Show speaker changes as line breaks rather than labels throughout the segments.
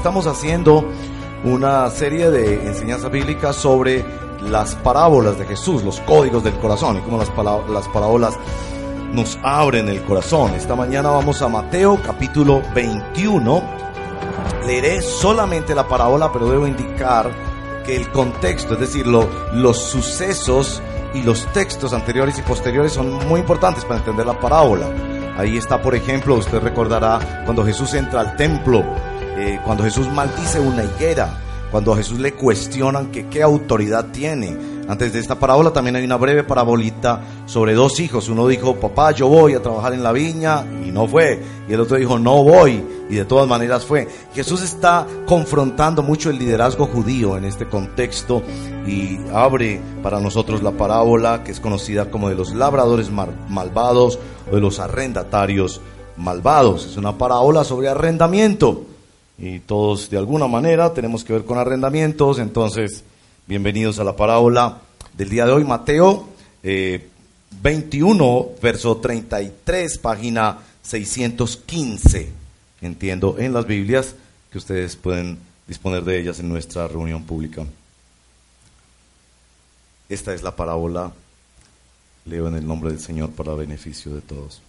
Estamos haciendo una serie de enseñanzas bíblicas sobre las parábolas de Jesús, los códigos del corazón y cómo las, las parábolas nos abren el corazón. Esta mañana vamos a Mateo capítulo 21. Leeré solamente la parábola, pero debo indicar que el contexto, es decir, los sucesos y los textos anteriores y posteriores son muy importantes para entender la parábola. Ahí está, por ejemplo, usted recordará cuando Jesús entra al templo, eh, cuando Jesús maldice una higuera, cuando a Jesús le cuestionan que qué autoridad tiene. Antes de esta parábola también hay una breve parabolita sobre dos hijos. Uno dijo, papá, yo voy a trabajar en la viña y no fue. Y el otro dijo, no voy y de todas maneras fue. Jesús está confrontando mucho el liderazgo judío en este contexto y abre para nosotros la parábola que es conocida como de los labradores malvados o de los arrendatarios malvados. Es una parábola sobre arrendamiento y todos de alguna manera tenemos que ver con arrendamientos, entonces bienvenidos a la parábola del día de hoy, Mateo 21, eh, verso 33, página 615, entiendo, en las Biblias que ustedes pueden disponer de ellas en nuestra reunión pública. Esta es la parábola, leo en el nombre del Señor para beneficio de todos.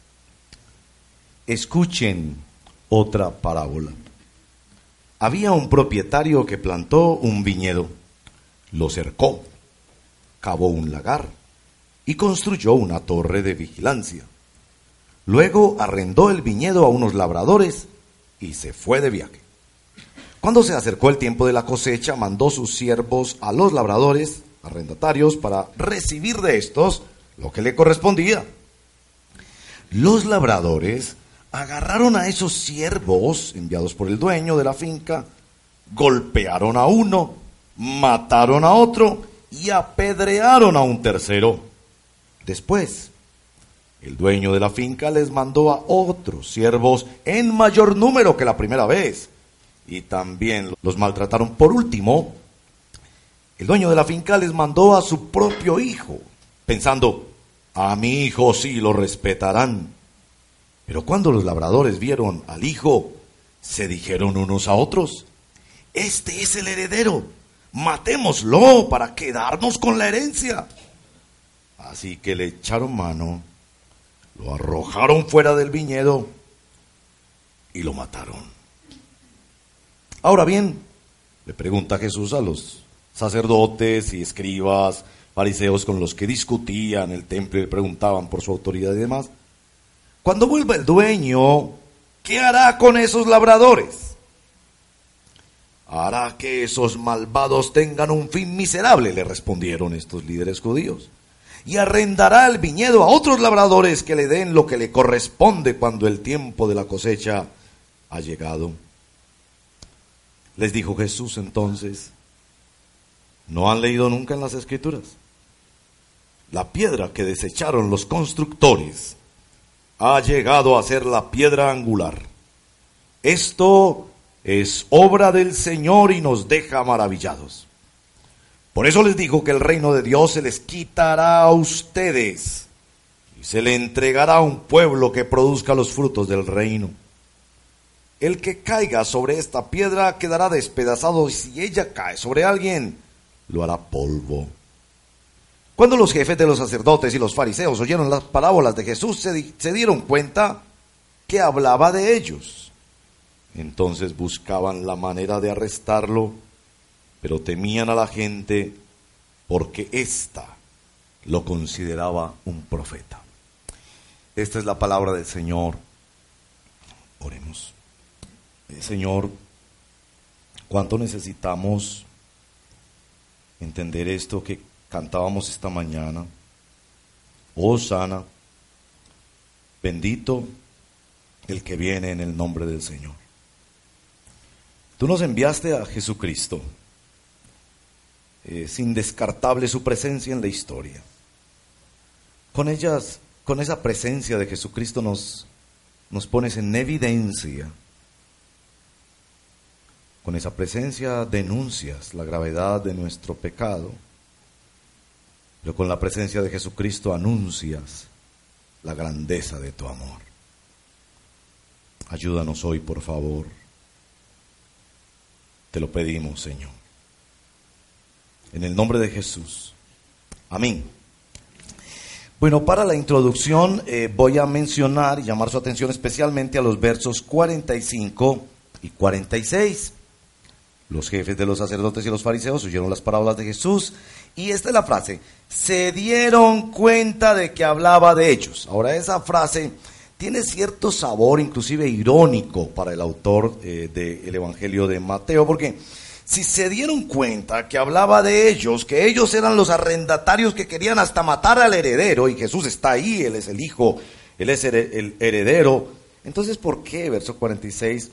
Escuchen otra parábola. Había un propietario que plantó un viñedo, lo cercó, cavó un lagar y construyó una torre de vigilancia. Luego arrendó el viñedo a unos labradores y se fue de viaje. Cuando se acercó el tiempo de la cosecha, mandó sus siervos a los labradores, arrendatarios, para recibir de estos lo que le correspondía. Los labradores agarraron a esos siervos enviados por el dueño de la finca, golpearon a uno, mataron a otro y apedrearon a un tercero. Después, el dueño de la finca les mandó a otros siervos en mayor número que la primera vez y también los maltrataron. Por último, el dueño de la finca les mandó a su propio hijo, pensando, a mi hijo sí lo respetarán. Pero cuando los labradores vieron al hijo, se dijeron unos a otros, este es el heredero, matémoslo para quedarnos con la herencia. Así que le echaron mano, lo arrojaron fuera del viñedo y lo mataron. Ahora bien, le pregunta Jesús a los sacerdotes y escribas, fariseos con los que discutían el templo y le preguntaban por su autoridad y demás, cuando vuelva el dueño, ¿qué hará con esos labradores? Hará que esos malvados tengan un fin miserable, le respondieron estos líderes judíos. Y arrendará el viñedo a otros labradores que le den lo que le corresponde cuando el tiempo de la cosecha ha llegado. Les dijo Jesús entonces, ¿no han leído nunca en las escrituras? La piedra que desecharon los constructores ha llegado a ser la piedra angular. Esto es obra del Señor y nos deja maravillados. Por eso les digo que el reino de Dios se les quitará a ustedes y se le entregará a un pueblo que produzca los frutos del reino. El que caiga sobre esta piedra quedará despedazado y si ella cae sobre alguien, lo hará polvo. Cuando los jefes de los sacerdotes y los fariseos oyeron las parábolas de Jesús, se, dieron cuenta que hablaba de ellos. Entonces buscaban la manera de arrestarlo, pero temían a la gente porque ésta lo consideraba un profeta. Esta es la palabra del Señor. Oremos. Señor, ¿cuánto necesitamos entender esto que cantábamos esta mañana. Oh sana, bendito el que viene en el nombre del Señor. Tú nos enviaste a Jesucristo. Es indescartable su presencia en la historia. Con ellas, con esa presencia de Jesucristo nos, nos pones en evidencia. Con esa presencia denuncias la gravedad de nuestro pecado pero con la presencia de Jesucristo anuncias la grandeza de tu amor. Ayúdanos hoy, por favor. Te lo pedimos, Señor. En el nombre de Jesús. Amén. Bueno, para la introducción eh, voy a mencionar y llamar su atención especialmente a los versos 45 y 46. Los jefes de los sacerdotes y los fariseos oyeron las parábolas de Jesús y esta es la frase, se dieron cuenta de que hablaba de ellos. Ahora esa frase tiene cierto sabor, inclusive irónico, para el autor eh, del Evangelio de Mateo, porque si se dieron cuenta que hablaba de ellos, que ellos eran los arrendatarios que querían hasta matar al heredero, y Jesús está ahí, Él es el hijo, Él es el heredero, entonces ¿por qué, verso 46,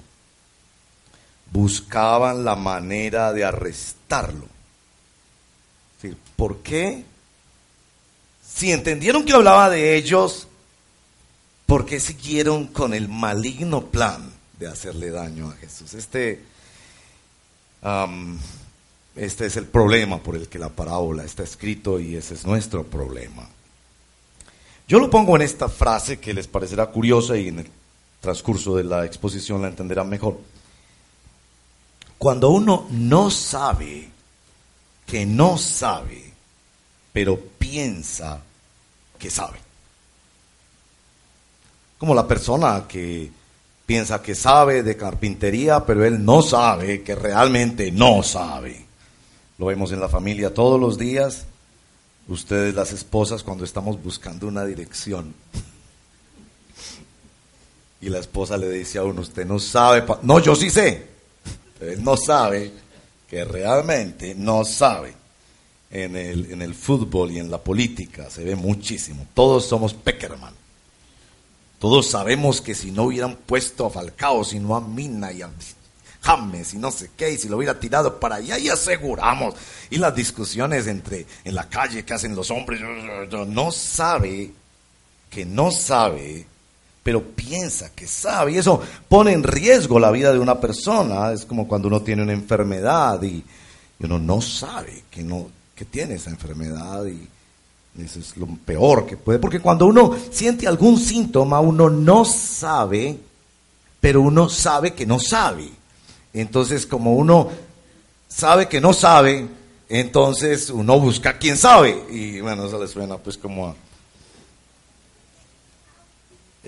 buscaban la manera de arrestarlo? ¿Por qué? Si entendieron que hablaba de ellos, ¿por qué siguieron con el maligno plan de hacerle daño a Jesús? Este, este es el problema por el que la parábola está escrito y ese es nuestro problema. Yo lo pongo en esta frase que les parecerá curiosa y en el transcurso de la exposición la entenderán mejor. Cuando uno no sabe que no sabe, pero piensa que sabe. Como la persona que piensa que sabe de carpintería, pero él no sabe que realmente no sabe. Lo vemos en la familia todos los días. Ustedes las esposas cuando estamos buscando una dirección. Y la esposa le dice a uno, usted no sabe. No, yo sí sé. No sabe que realmente no sabe. En el, en el fútbol y en la política se ve muchísimo. Todos somos Peckerman. Todos sabemos que si no hubieran puesto a Falcao, sino a Mina y a James y no sé qué, y si lo hubiera tirado para allá y aseguramos. Y las discusiones entre en la calle que hacen los hombres, no sabe que no sabe, pero piensa que sabe. Y eso pone en riesgo la vida de una persona. Es como cuando uno tiene una enfermedad y, uno no sabe que, no, que tiene esa enfermedad y eso es lo peor que puede, porque cuando uno siente algún síntoma, uno no sabe, pero uno sabe que no sabe. Entonces, como uno sabe que no sabe, entonces uno busca quién sabe. Y bueno, eso le suena pues como a...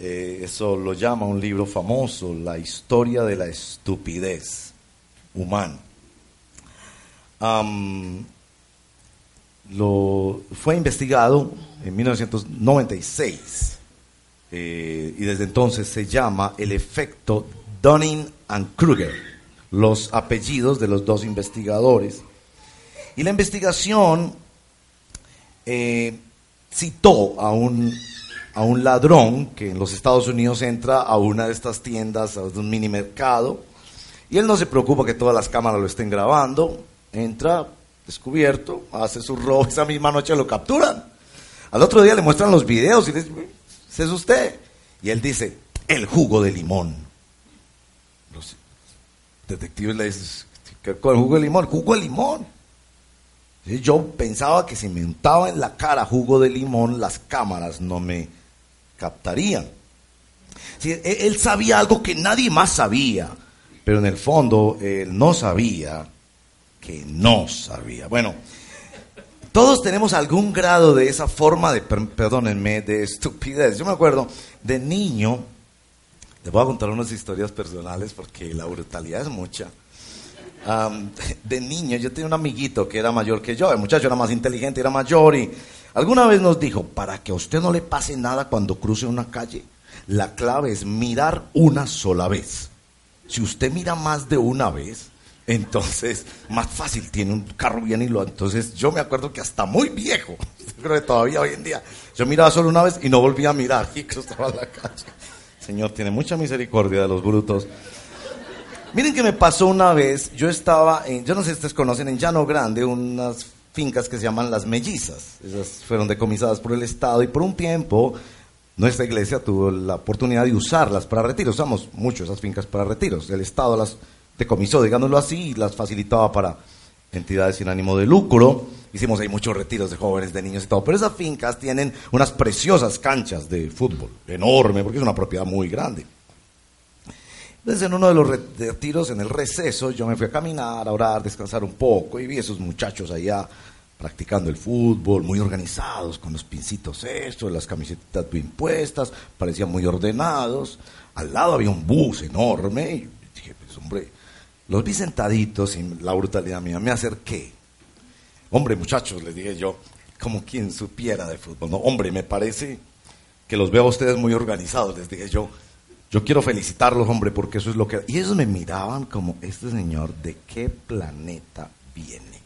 Eh, eso lo llama un libro famoso, La historia de la estupidez humana lo, fue investigado en 1996 eh, y desde entonces se llama el efecto Dunning and Kruger, los apellidos de los dos investigadores. Y la investigación eh, citó a un, a un ladrón que en los Estados Unidos entra a una de estas tiendas, a un mini mercado, y él no se preocupa que todas las cámaras lo estén grabando, entra, descubierto, hace su robo, esa misma noche lo capturan. Al otro día le muestran los videos y le dicen, ¿ese es usted? Y él dice, el jugo de limón. Los detectives le dicen, ¿con el jugo de limón? ¿Jugo de limón? Yo pensaba que si me untaba en la cara jugo de limón, las cámaras no me captarían. E-, él sabía algo que nadie más sabía, pero en el fondo él no sabía que no sabía. Bueno, todos tenemos algún grado de esa forma de, perdónenme, de estupidez. Yo me acuerdo de niño, les voy a contar unas historias personales porque la brutalidad es mucha. de niño yo tenía un amiguito que era mayor que yo, el muchacho era más inteligente, era mayor y alguna vez nos dijo, para que a usted no le pase nada cuando cruce una calle, la clave es mirar una sola vez. Si usted mira más de una vez, entonces, más fácil, tiene un carro bien hilo. Entonces, yo me acuerdo que hasta muy viejo, creo que todavía hoy en día, yo miraba solo una vez y no volvía a mirar y cruzaba la calle. Señor, tiene mucha misericordia de los brutos. Miren que me pasó una vez, yo estaba en, yo no sé si ustedes conocen, en Llano Grande, unas fincas que se llaman Las Mellizas. Esas fueron decomisadas por el Estado y por un tiempo nuestra iglesia tuvo la oportunidad de usarlas para retiros. Usamos mucho esas fincas para retiros. El Estado las decomisó, digámoslo así, las facilitaba para entidades sin ánimo de lucro. Hicimos ahí muchos retiros de jóvenes, de niños y todo. Pero esas fincas tienen unas preciosas canchas de fútbol, enorme, porque es una propiedad muy grande. Entonces en uno de los retiros, en el receso, yo me fui a caminar, a orar, descansar un poco y vi a esos muchachos allá practicando el fútbol, muy organizados, con los pincitos estos, las camisetas bien puestas, parecían muy ordenados. Al lado había un bus enorme y dije, pues hombre, los vi sentaditos y la brutalidad mía, me acerqué. Hombre, muchachos, les dije yo, como quien supiera de fútbol. No, hombre, me parece que los veo a ustedes muy organizados, les dije yo. Yo quiero felicitarlos, hombre, porque eso es lo que... Y ellos me miraban como, este señor, ¿de qué planeta viene?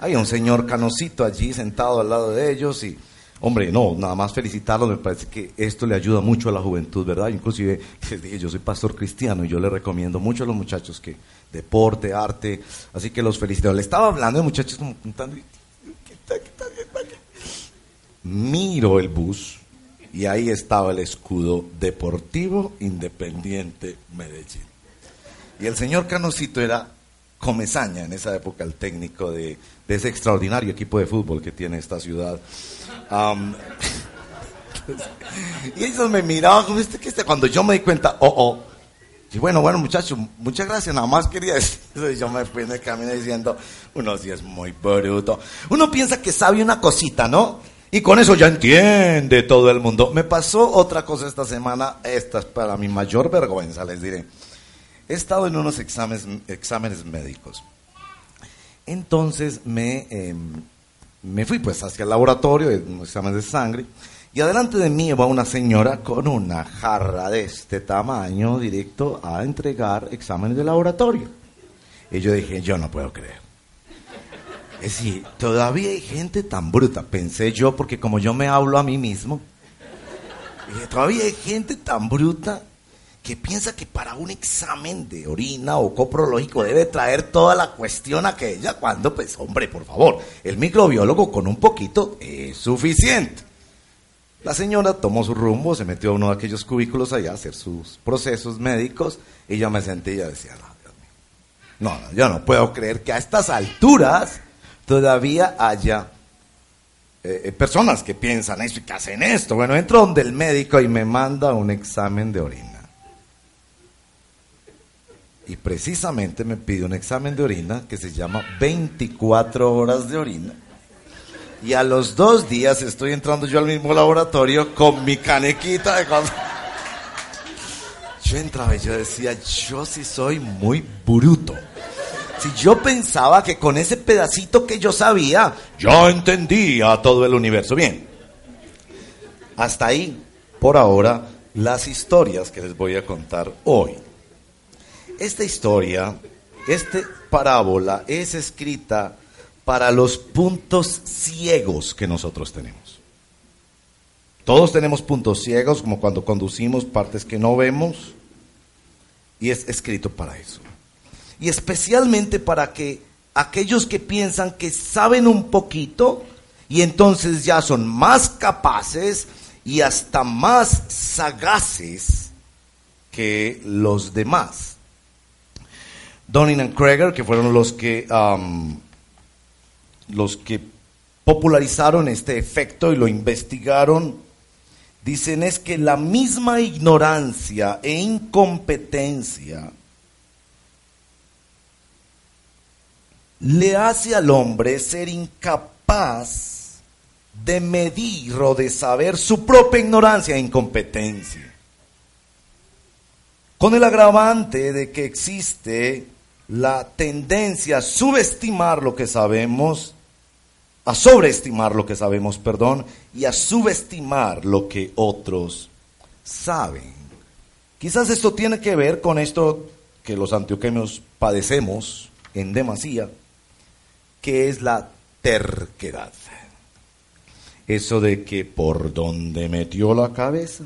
Hay un señor canosito allí sentado al lado de ellos y, hombre, no, nada más felicitarlos, me parece que esto le ayuda mucho a la juventud, ¿verdad? Inclusive, les dije, yo soy pastor cristiano y yo le recomiendo mucho a los muchachos que deporte, arte, así que los felicito. Le estaba hablando de muchachos como miro el bus y ahí estaba el escudo Deportivo Independiente Medellín. Y el señor Canosito era Comezaña, en esa época el técnico de, ese extraordinario equipo de fútbol que tiene esta ciudad. y ellos me miraban como este este, cuando yo me di cuenta, oh, oh. Y bueno, bueno, muchachos, muchas gracias. Nada más quería decir yo me fui en el camino diciendo, uno sí es muy bruto. Uno piensa que sabe una cosita, ¿no? Y con eso ya entiende todo el mundo. Me pasó otra cosa esta semana. Esta es para mi mayor vergüenza, les diré he estado en unos exámenes, médicos. Entonces me, em, me fui pues hacia el laboratorio, un examen de sangre, y adelante de mí va una señora con una jarra de este tamaño directo a entregar exámenes de laboratorio. Y yo dije, yo no puedo creer. Es decir, todavía hay gente tan bruta, pensé yo, porque como yo me hablo a mí mismo, todavía hay gente tan bruta que piensa que para un examen de orina o coprológico debe traer toda la cuestión aquella, cuando, pues, hombre, por favor, el microbiólogo con un poquito es suficiente. La señora tomó su rumbo, se metió a uno de aquellos cubículos allá a hacer sus procesos médicos y yo me senté y decía, no, Dios mío, no, no, yo no puedo creer que a estas alturas todavía haya eh, eh, personas que piensan esto y que hacen esto. Bueno, entro donde el médico y me manda un examen de orina y precisamente me pide un examen de orina que se llama 24 horas de orina. Y a los dos días estoy entrando yo al mismo laboratorio con mi canequita de cosas. Yo entraba y yo decía, yo sí soy muy bruto. Si yo pensaba que con ese pedacito que yo sabía, yo entendía todo el universo. Bien, hasta ahí, por ahora, las historias que les voy a contar hoy. Esta historia, esta parábola es escrita para los puntos ciegos que nosotros tenemos. Todos tenemos puntos ciegos, como cuando conducimos partes que no vemos, y es escrito para eso. Y especialmente para que aquellos que piensan que saben un poquito y entonces ya son más capaces y hasta más sagaces que los demás. Donning and Krager, que fueron los que, los que popularizaron este efecto y lo investigaron, dicen es que la misma ignorancia e incompetencia le hace al hombre ser incapaz de medir o de saber su propia ignorancia e incompetencia. Con el agravante de que existe la tendencia a subestimar lo que sabemos, a sobreestimar lo que sabemos, perdón, y a subestimar lo que otros saben. Quizás esto tiene que ver con esto que los antioqueños padecemos en demasía, que es la terquedad. Eso de que por donde metió la cabeza,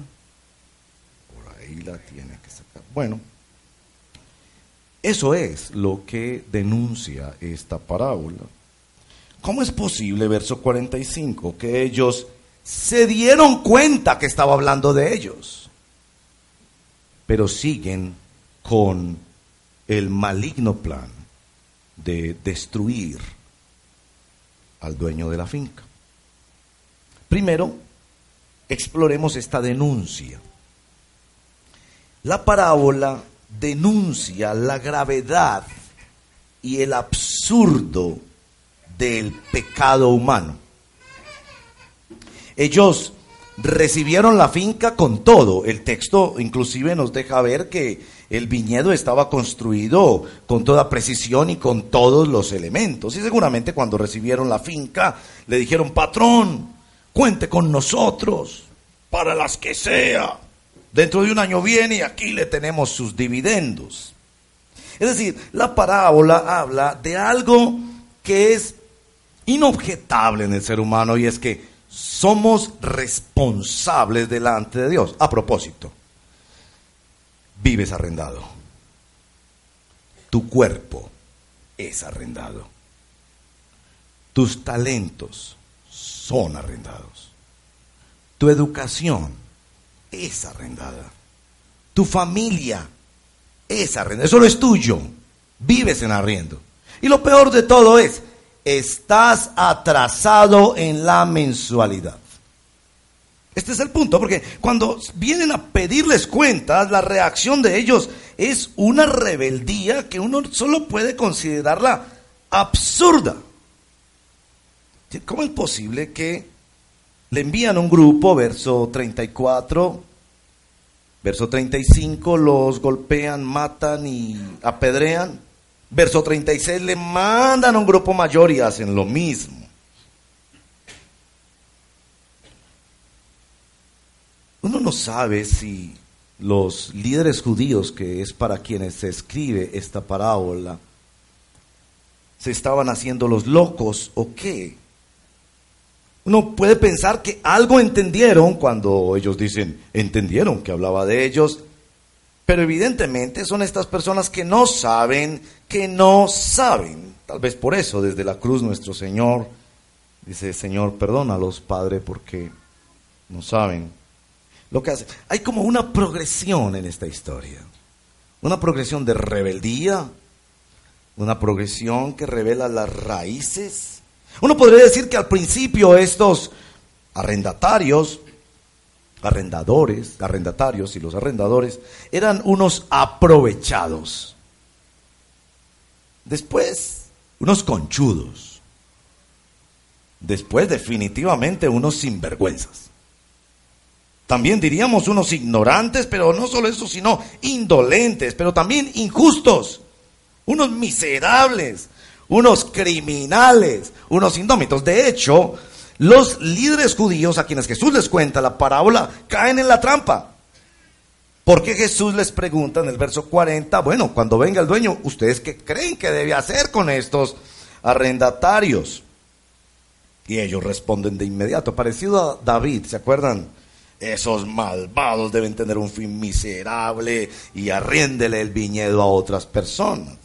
por ahí la tiene que sacar. Bueno, eso es lo que denuncia esta parábola. ¿Cómo es posible, verso 45, que ellos se dieron cuenta que estaba hablando de ellos, pero siguen con el maligno plan de destruir al dueño de la finca? Primero, exploremos esta denuncia. La parábola denuncia la gravedad y el absurdo del pecado humano. Ellos recibieron la finca con todo. El texto inclusive nos deja ver que el viñedo estaba construido con toda precisión y con todos los elementos. Y seguramente cuando recibieron la finca le dijeron, patrón, cuente con nosotros para las que sea. Dentro de un año viene y aquí le tenemos sus dividendos. Es decir, la parábola habla de algo que es inobjetable en el ser humano y es que somos responsables delante de Dios. A propósito, vives arrendado. Tu cuerpo es arrendado. Tus talentos son arrendados. Tu educación es arrendada. Tu familia es arrendada. Eso no es tuyo. Vives en arriendo. Y lo peor de todo es, estás atrasado en la mensualidad. Este es el punto, porque cuando vienen a pedirles cuentas, la reacción de ellos es una rebeldía que uno solo puede considerarla absurda. ¿Cómo es posible que le envían un grupo, verso 34, verso 35, los golpean, matan y apedrean? Verso 36, le mandan a un grupo mayor y hacen lo mismo. Uno no sabe si los líderes judíos, que es para quienes se escribe esta parábola, se estaban haciendo los locos o qué. Uno puede pensar que algo entendieron cuando ellos dicen, entendieron que hablaba de ellos, pero evidentemente son estas personas que no saben, que no saben. Tal vez por eso desde la cruz nuestro Señor dice, Señor, perdónalos, Padre, porque no saben lo que hace. Hay como una progresión en esta historia. Una progresión de rebeldía, una progresión que revela las raíces. Uno podría decir que al principio estos arrendatarios arrendadores, arrendatarios y los arrendadores eran unos aprovechados. Después, unos conchudos. Después, definitivamente, unos sinvergüenzas. También diríamos unos ignorantes, pero no solo eso, sino indolentes, pero también injustos. Unos miserables, unos criminales, unos indómitos. De hecho, los líderes judíos a quienes Jesús les cuenta la parábola caen en la trampa. Porque Jesús les pregunta en el verso 40, bueno, cuando venga el dueño, ¿ustedes qué creen que debe hacer con estos arrendatarios? Y ellos responden de inmediato, parecido a David, ¿se acuerdan? Esos malvados deben tener un fin miserable y arriéndele el viñedo a otras personas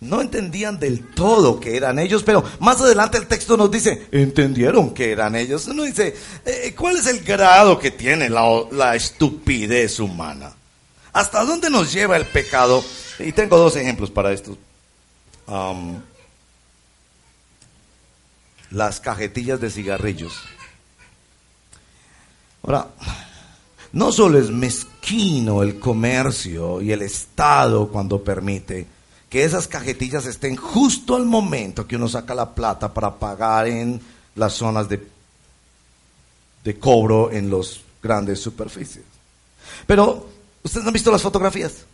no entendían del todo que eran ellos, pero más adelante el texto nos dice, entendieron que eran ellos. Uno dice, eh, ¿cuál es el grado que tiene la, estupidez humana? ¿Hasta dónde nos lleva el pecado? Y tengo dos ejemplos para esto. las cajetillas de cigarrillos. Ahora, no solo es mezquino el comercio y el Estado cuando permite, que esas cajetillas estén justo al momento que uno saca la plata para pagar en las zonas de, de cobro en los grandes superficies. Pero, ¿ustedes han visto las fotografías?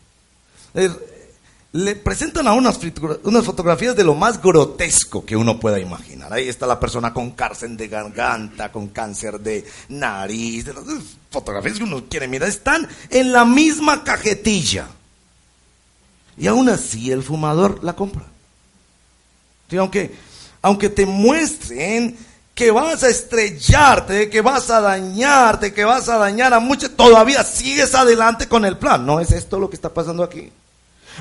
Le presentan a unas, unas fotografías de lo más grotesco que uno pueda imaginar. Ahí está la persona con cáncer de garganta, con cáncer de nariz. Las fotografías que uno quiere mirar están en la misma cajetilla. Y aún así el fumador la compra. aunque, aunque te muestren que vas a estrellarte, que vas a dañarte, que vas a dañar a muchos, todavía sigues adelante con el plan. No es esto lo que está pasando aquí.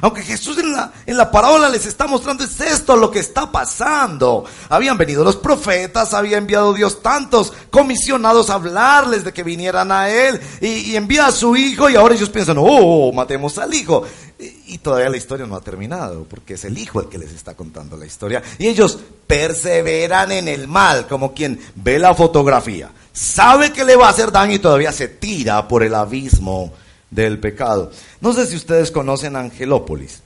Aunque Jesús en la, en la parábola les está mostrando, es esto lo que está pasando. Habían venido los profetas, había enviado Dios tantos comisionados a hablarles de que vinieran a Él y, envía a su hijo y ahora ellos piensan, oh, matemos al hijo. Y, y todavía la historia no ha terminado, porque es el hijo el que les está contando la historia. Y ellos perseveran en el mal, como quien ve la fotografía, sabe que le va a hacer daño y todavía se tira por el abismo del pecado. No sé si ustedes conocen Angelópolis.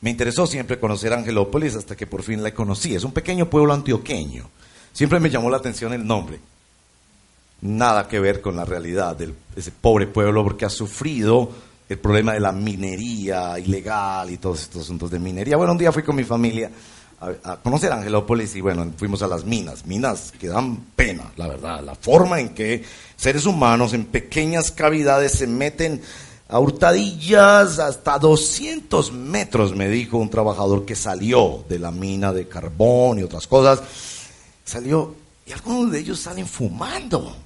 Me interesó siempre conocer Angelópolis hasta que por fin la conocí. Es un pequeño pueblo antioqueño. Siempre me llamó la atención el nombre. Nada que ver con la realidad de ese pobre pueblo porque ha sufrido el problema de la minería ilegal y todos estos asuntos de minería. Bueno, un día fui con mi familia a, conocer Angelópolis y bueno, fuimos a las minas, minas que dan pena, la verdad, la forma en que seres humanos en pequeñas cavidades se meten a hurtadillas hasta 200 metros, me dijo un trabajador que salió de la mina de carbón y otras cosas, salió y algunos de ellos salen fumando.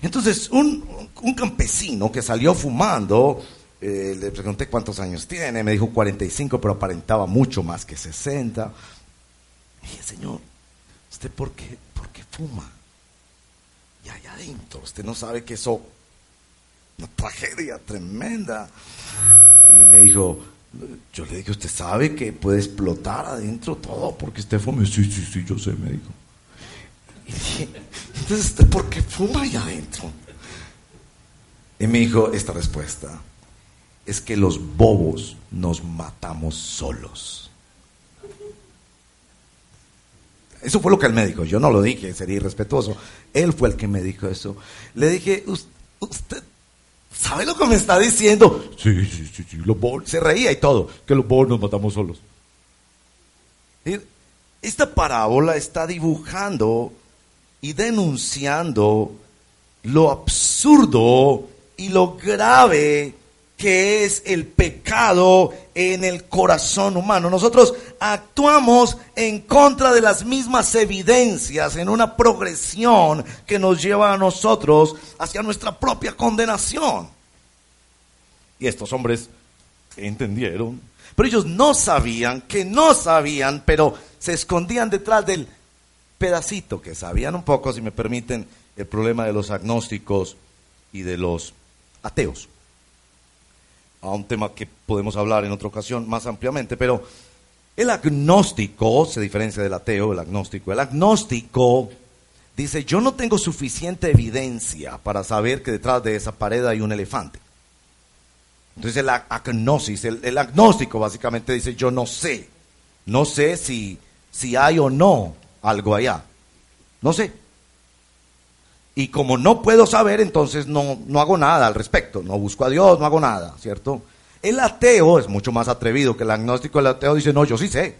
Entonces, un campesino que salió fumando, eh, le pregunté cuántos años tiene, me dijo 45, pero aparentaba mucho más que 60. Y dije, Señor, ¿usted por qué, fuma? Y allá adentro, usted no sabe que eso una tragedia tremenda. Y me dijo, yo le dije, ¿usted sabe que puede explotar adentro todo porque usted fuma? Sí, sí, sí, yo sé, me dijo. Y dije, entonces, ¿usted por qué fuma allá adentro? Y me dijo esta respuesta es que los bobos nos matamos solos. Eso fue lo que él me dijo. Yo no lo dije, sería irrespetuoso. Él fue el que me dijo eso. Le dije, usted sabe lo que me está diciendo. Sí, sí, sí, sí. Los bobos. Se reía y todo. Que los bobos nos matamos solos. Esta parábola está dibujando y denunciando lo absurdo y lo grave que es el pecado en el corazón humano. Nosotros actuamos en contra de las mismas evidencias en una progresión que nos lleva a nosotros hacia nuestra propia condenación. Y estos hombres entendieron, pero ellos no sabían que no sabían, pero se escondían detrás del pedacito que sabían un poco, si me permiten, el problema de los agnósticos y de los ateos a un tema que podemos hablar en otra ocasión más ampliamente, pero el agnóstico se diferencia del ateo, el agnóstico. El agnóstico dice, yo no tengo suficiente evidencia para saber que detrás de esa pared hay un elefante. Entonces el agnosis, el, agnóstico básicamente dice, yo no sé, no sé si, si hay o no algo allá. No sé. Y como no puedo saber, entonces no, no hago nada al respecto. No busco a Dios, no hago nada, ¿cierto? El ateo es mucho más atrevido que el agnóstico. El ateo dice, no, yo sí sé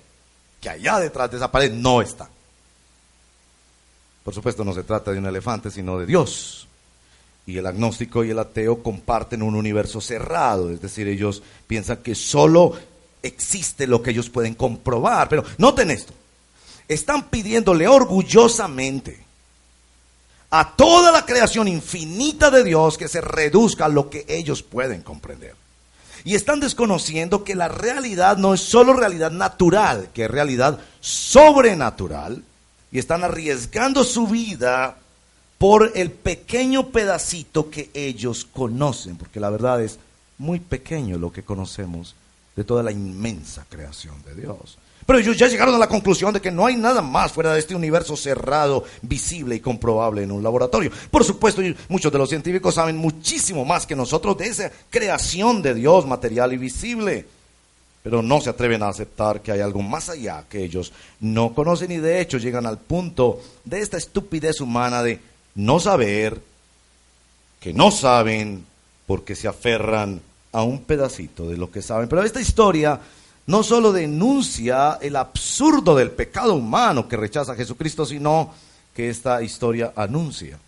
que allá detrás de esa pared no está. Por supuesto, no se trata de un elefante, sino de Dios. Y el agnóstico y el ateo comparten un universo cerrado, es decir, ellos piensan que solo existe lo que ellos pueden comprobar. Pero noten esto, están pidiéndole orgullosamente a toda la creación infinita de Dios que se reduzca a lo que ellos pueden comprender. Y están desconociendo que la realidad no es solo realidad natural, que es realidad sobrenatural. Y están arriesgando su vida por el pequeño pedacito que ellos conocen, porque la verdad es muy pequeño lo que conocemos de toda la inmensa creación de Dios. Pero ellos ya llegaron a la conclusión de que no hay nada más fuera de este universo cerrado, visible y comprobable en un laboratorio. Por supuesto, muchos de los científicos saben muchísimo más que nosotros de esa creación de Dios material y visible. Pero no se atreven a aceptar que hay algo más allá que ellos no conocen y de hecho llegan al punto de esta estupidez humana de no saber, que no saben, porque se aferran a un pedacito de lo que saben. Pero esta historia no solo denuncia el absurdo del pecado humano que rechaza a Jesucristo, sino que esta historia anuncia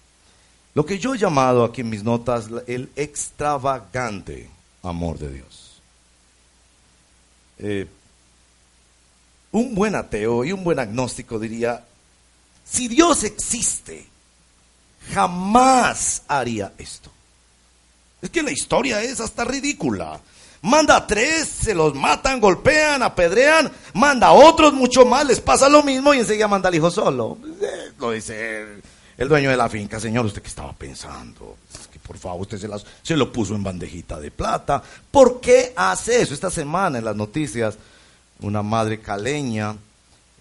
lo que yo he llamado aquí en mis notas el extravagante amor de Dios. Eh, un buen ateo y un buen agnóstico diría, si Dios existe, jamás haría esto. Es que la historia es hasta ridícula manda a tres, se los matan, golpean, apedrean, manda a otros mucho más, les pasa lo mismo y enseguida manda al hijo solo. Eh, lo dice el, dueño de la finca, señor, ¿usted qué estaba pensando? Que por favor, usted se, las, se lo puso en bandejita de plata. ¿Por qué hace eso? Esta semana en las noticias, una madre caleña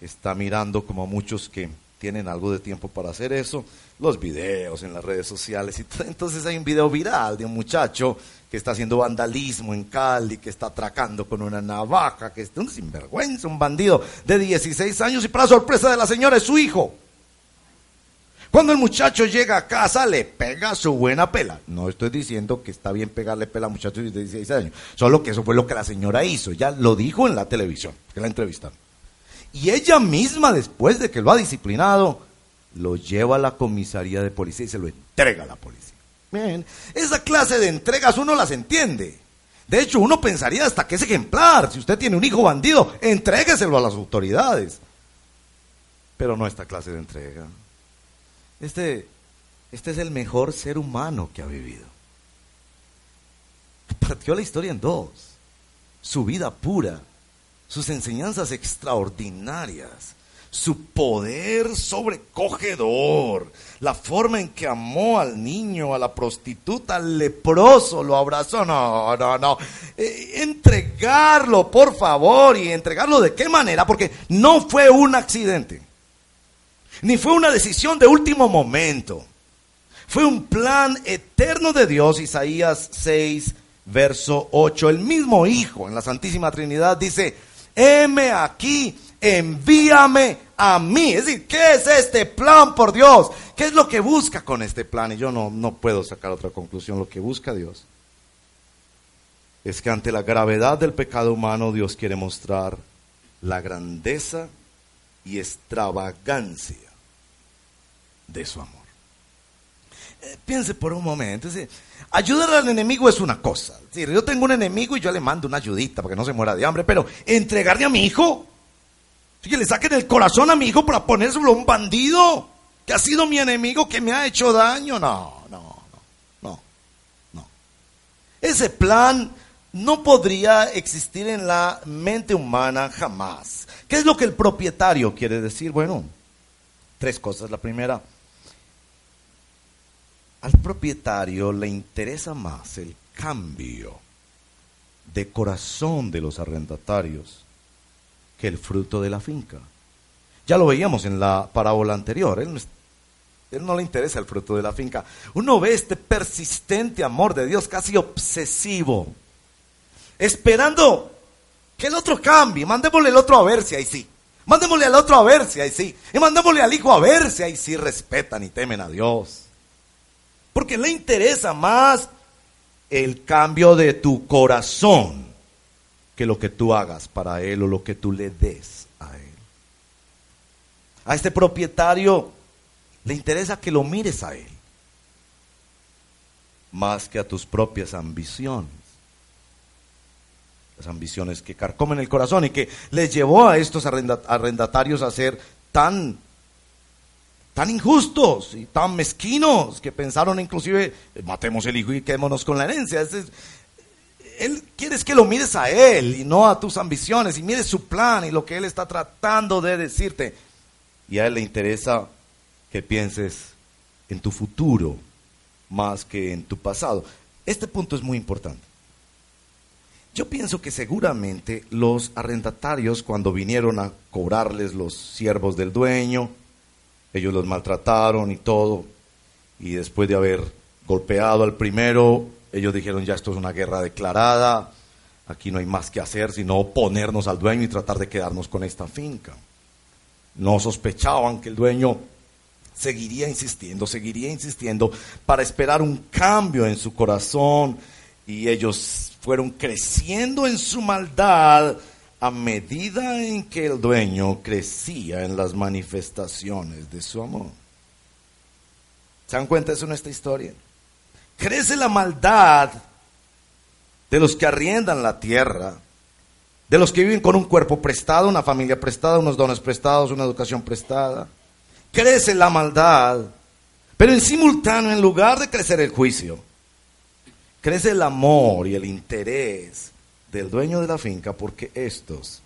está mirando como muchos que tienen algo de tiempo para hacer eso, los videos en las redes sociales. Y entonces hay un video viral de un muchacho que está haciendo vandalismo en Cali, que está atracando con una navaja, que es un sinvergüenza, un bandido de 16 años y para sorpresa de la señora es su hijo. Cuando el muchacho llega a casa, le pega su buena pela. No estoy diciendo que está bien pegarle pela a muchachos de 16 años, solo que eso fue lo que la señora hizo. Ya lo dijo en la televisión, que la entrevistaron. Y ella misma, después de que lo ha disciplinado, lo lleva a la comisaría de policía y se lo entrega a la policía. Bien, esa clase de entregas uno las entiende. De hecho, uno pensaría hasta que es ejemplar. Si usted tiene un hijo bandido, entrégueselo a las autoridades. Pero no esta clase de entrega. Este, este es el mejor ser humano que ha vivido. Partió la historia en dos. Su vida pura sus enseñanzas extraordinarias, su poder sobrecogedor, la forma en que amó al niño, a la prostituta, al leproso, lo abrazó, no, no, no. Eh, entregarlo, por favor, y entregarlo de qué manera, porque no fue un accidente, ni fue una decisión de último momento. Fue un plan eterno de Dios, Isaías 6, verso 8. El mismo Hijo en la Santísima Trinidad dice, heme aquí, envíame a mí. Es decir, ¿qué es este plan por Dios? ¿Qué es lo que busca con este plan? Y yo no, no puedo sacar otra conclusión. Lo que busca Dios es que ante la gravedad del pecado humano Dios quiere mostrar la grandeza y extravagancia de su amor. Eh, piense por un momento. ayudar al enemigo es una cosa. yo tengo un enemigo y yo le mando una ayudita para que no se muera de hambre, pero entregarle a mi hijo, que le saquen el corazón a mi hijo para ponérselo a un bandido que ha sido mi enemigo, que me ha hecho daño. No, no, no, no. Ese plan no podría existir en la mente humana jamás. ¿Qué es lo que el propietario quiere decir? Bueno, tres cosas. La primera, al propietario le interesa más el cambio de corazón de los arrendatarios el fruto de la finca. Ya lo veíamos en la parábola anterior. Él no, le interesa el fruto de la finca. Uno ve este persistente amor de Dios, casi obsesivo, esperando que el otro cambie. Mandémosle al otro a ver si ahí sí. Mandémosle al otro a ver si ahí sí. Y mandémosle al hijo a ver si ahí sí respetan y temen a Dios. Porque le interesa más el cambio de tu corazón que lo que tú hagas para Él o lo que tú le des a Él. A este propietario le interesa que lo mires a Él más que a tus propias ambiciones. Las ambiciones que carcomen el corazón y que les llevó a estos arrendatarios a ser tan tan injustos y tan mezquinos que pensaron inclusive, matemos el hijo y quedémonos con la herencia. Él quiere que lo mires a él y no a tus ambiciones y mires su plan y lo que él está tratando de decirte. Y a él le interesa que pienses en tu futuro más que en tu pasado. Este punto es muy importante. Yo pienso que seguramente los arrendatarios cuando vinieron a cobrarles los siervos del dueño, ellos los maltrataron y todo, y después de haber golpeado al primero, ellos dijeron, ya esto es una guerra declarada, aquí no hay más que hacer sino oponernos al dueño y tratar de quedarnos con esta finca. No sospechaban que el dueño seguiría insistiendo, seguiría insistiendo para esperar un cambio en su corazón y ellos fueron creciendo en su maldad a medida en que el dueño crecía en las manifestaciones de su amor. ¿Se dan cuenta de eso en esta historia? Crece la maldad de los que arriendan la tierra, de los que viven con un cuerpo prestado, una familia prestada, unos dones prestados, una educación prestada. Crece la maldad, pero en simultáneo, en lugar de crecer el juicio, crece el amor y el interés del dueño de la finca porque estos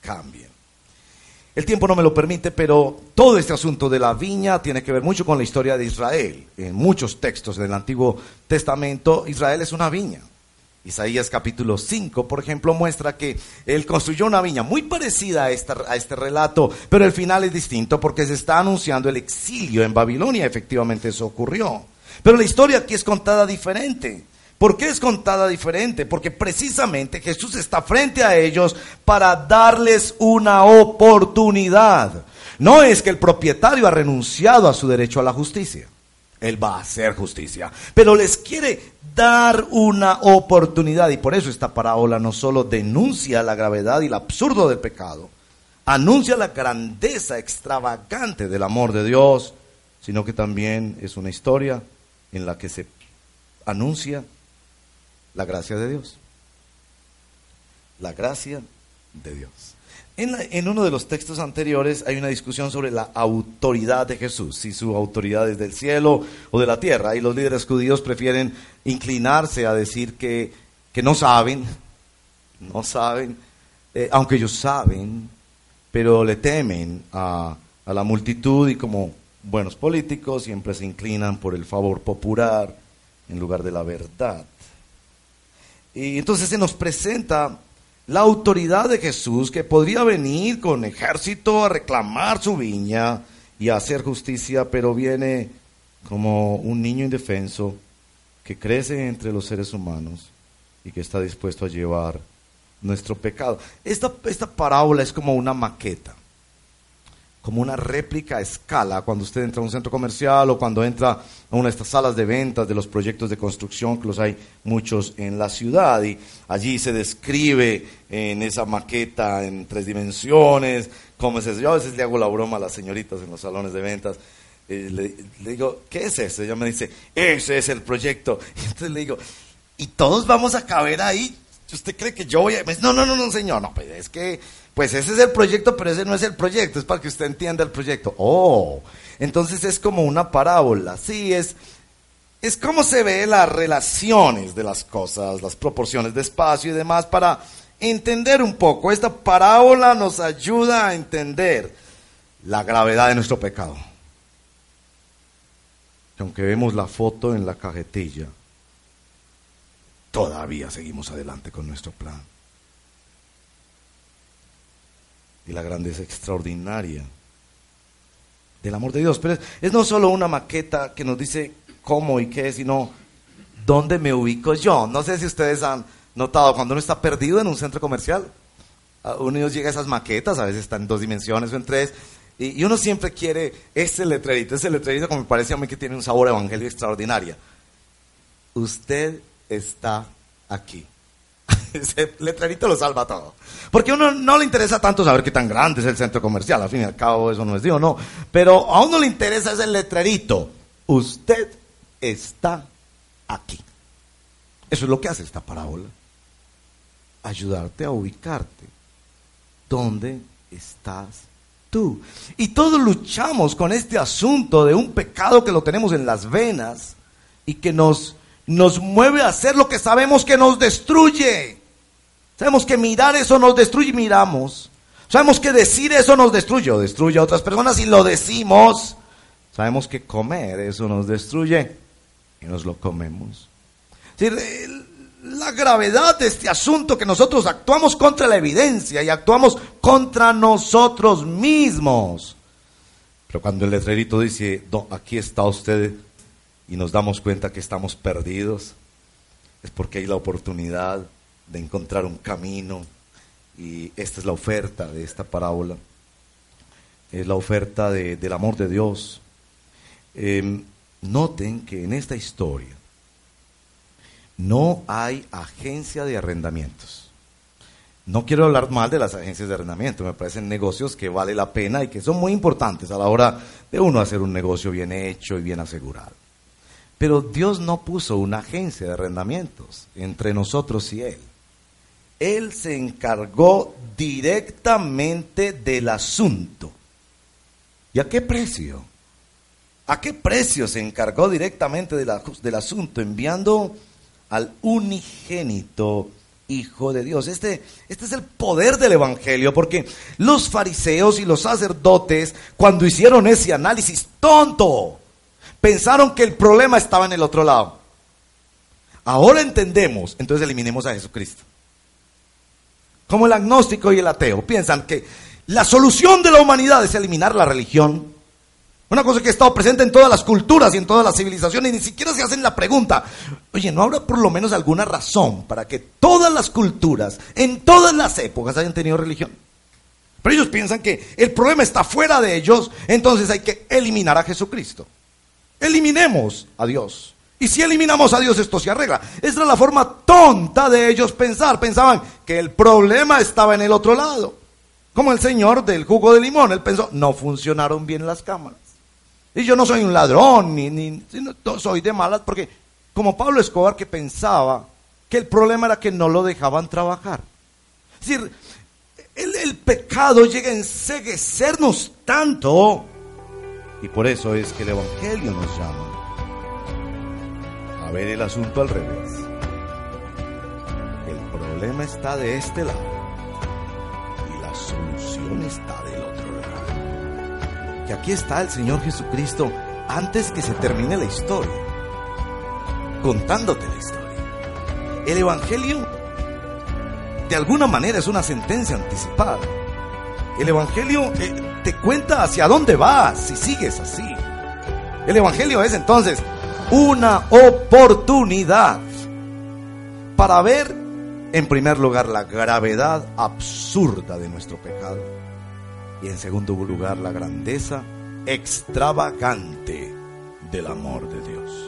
cambian. El tiempo no me lo permite, pero todo este asunto de la viña tiene que ver mucho con la historia de Israel. En muchos textos del Antiguo Testamento, Israel es una viña. Isaías capítulo 5, por ejemplo, muestra que él construyó una viña muy parecida a, a este relato, pero el final es distinto porque se está anunciando el exilio en Babilonia. Efectivamente eso ocurrió. Pero la historia aquí es contada diferente. ¿Por qué es contada diferente? Porque precisamente Jesús está frente a ellos para darles una oportunidad. No es que el propietario ha renunciado a su derecho a la justicia. Él va a hacer justicia. Pero les quiere dar una oportunidad. Y por eso esta parábola no solo denuncia la gravedad y el absurdo del pecado, anuncia la grandeza extravagante del amor de Dios, sino que también es una historia en la que se anuncia la gracia de Dios. La gracia de Dios. En, uno de los textos anteriores hay una discusión sobre la autoridad de Jesús, si su autoridad es del cielo o de la tierra, y los líderes judíos prefieren inclinarse a decir que, que no saben, no saben, eh, aunque ellos saben, pero le temen a, a la multitud y como buenos políticos siempre se inclinan por el favor popular en lugar de la verdad. Y entonces se nos presenta la autoridad de Jesús que podría venir con ejército a reclamar su viña y a hacer justicia, pero viene como un niño indefenso que crece entre los seres humanos y que está dispuesto a llevar nuestro pecado. Esta, esta parábola es como una maqueta como una réplica a escala cuando usted entra a un centro comercial o cuando entra a una de estas salas de ventas de los proyectos de construcción, que los hay muchos en la ciudad, y allí se describe en esa maqueta en tres dimensiones, cómo es eso. Yo a veces le hago la broma a las señoritas en los salones de ventas, le, le, digo, ¿qué es eso? Ella me dice, ese es el proyecto. Y entonces le digo, ¿y todos vamos a caber ahí? ¿Usted cree que yo voy a.? No, no, no, no, señor. No, pues es que. Pues ese es el proyecto, pero ese no es el proyecto. Es para que usted entienda el proyecto. Oh. Entonces es como una parábola. Sí, es. Es como se ve las relaciones de las cosas, las proporciones de espacio y demás, para entender un poco. Esta parábola nos ayuda a entender la gravedad de nuestro pecado. Aunque vemos la foto en la cajetilla, todavía seguimos adelante con nuestro plan. Y la grandeza extraordinaria del amor de Dios. Pero es, no solo una maqueta que nos dice cómo y qué, sino dónde me ubico yo. No sé si ustedes han notado cuando uno está perdido en un centro comercial. Uno llega a esas maquetas, a veces están en dos dimensiones o en tres, y, uno siempre quiere ese letrerito, ese letrerito como me parece a mí que tiene un sabor evangelio extraordinario. Usted está aquí. Ese letrerito lo salva todo. Porque a uno no le interesa tanto saber qué tan grande es el centro comercial, al fin y al cabo eso no es Dios, no. Pero a uno le interesa ese letrerito. Usted está aquí. Eso es lo que hace esta parábola. Ayudarte a ubicarte. ¿Dónde estás tú? Y todos luchamos con este asunto de un pecado que lo tenemos en las venas y que nos nos mueve a hacer lo que sabemos que nos destruye. Sabemos que mirar eso nos destruye y miramos. Sabemos que decir eso nos destruye o destruye a otras personas y lo decimos. Sabemos que comer eso nos destruye y nos lo comemos. La gravedad de este asunto que nosotros actuamos contra la evidencia y actuamos contra nosotros mismos. Pero cuando el letrerito dice, aquí está usted y nos damos cuenta que estamos perdidos, es porque hay la oportunidad de encontrar un camino y esta es la oferta de esta parábola, es la oferta del amor de Dios. Em, noten que en esta historia no hay agencia de arrendamientos. No quiero hablar mal de las agencias de arrendamiento, me parecen negocios que vale la pena y que son muy importantes a la hora de uno hacer un negocio bien hecho y bien asegurado. Pero Dios no puso una agencia de arrendamientos entre nosotros y Él. Él se encargó directamente del asunto. ¿Y a qué precio? ¿A qué precio se encargó directamente del asunto? Enviando al unigénito Hijo de Dios. Este, este es el poder del Evangelio, porque los fariseos y los sacerdotes, cuando hicieron ese análisis tonto, pensaron que el problema estaba en el otro lado. ahora entendemos, entonces eliminemos a Jesucristo. Como el agnóstico y el ateo piensan que la solución de la humanidad es eliminar la religión. Una cosa que ha estado presente en todas las culturas y en todas las civilizaciones, y ni siquiera se hacen la pregunta, oye, ¿no habrá por lo menos alguna razón para que todas las culturas, en todas las épocas, hayan tenido religión? Pero ellos piensan que el problema está fuera de ellos, entonces hay que eliminar a Jesucristo. Eliminemos a Dios. Y si eliminamos a Dios, esto se arregla. Esa era la forma tonta de ellos pensar. Pensaban que el problema estaba en el otro lado. Como el señor del jugo de limón. Él pensó, no funcionaron bien las cámaras. Y yo no soy un ladrón, ni, ni soy de malas, porque como Pablo Escobar que pensaba que el problema era que no lo dejaban trabajar. Es decir, el, el pecado llega a enseguecernos tanto. Y por eso es que el Evangelio nos llama a ver el asunto al revés. El problema está de este lado y la solución está del otro lado. Que aquí está el Señor Jesucristo antes que se termine la historia, contándote la historia. El Evangelio de alguna manera es una sentencia anticipada. El Evangelio eh, te cuenta hacia dónde vas si sigues así. El Evangelio es entonces, una oportunidad para ver, en primer lugar, la gravedad absurda de nuestro pecado y en segundo lugar, la grandeza extravagante del amor de Dios.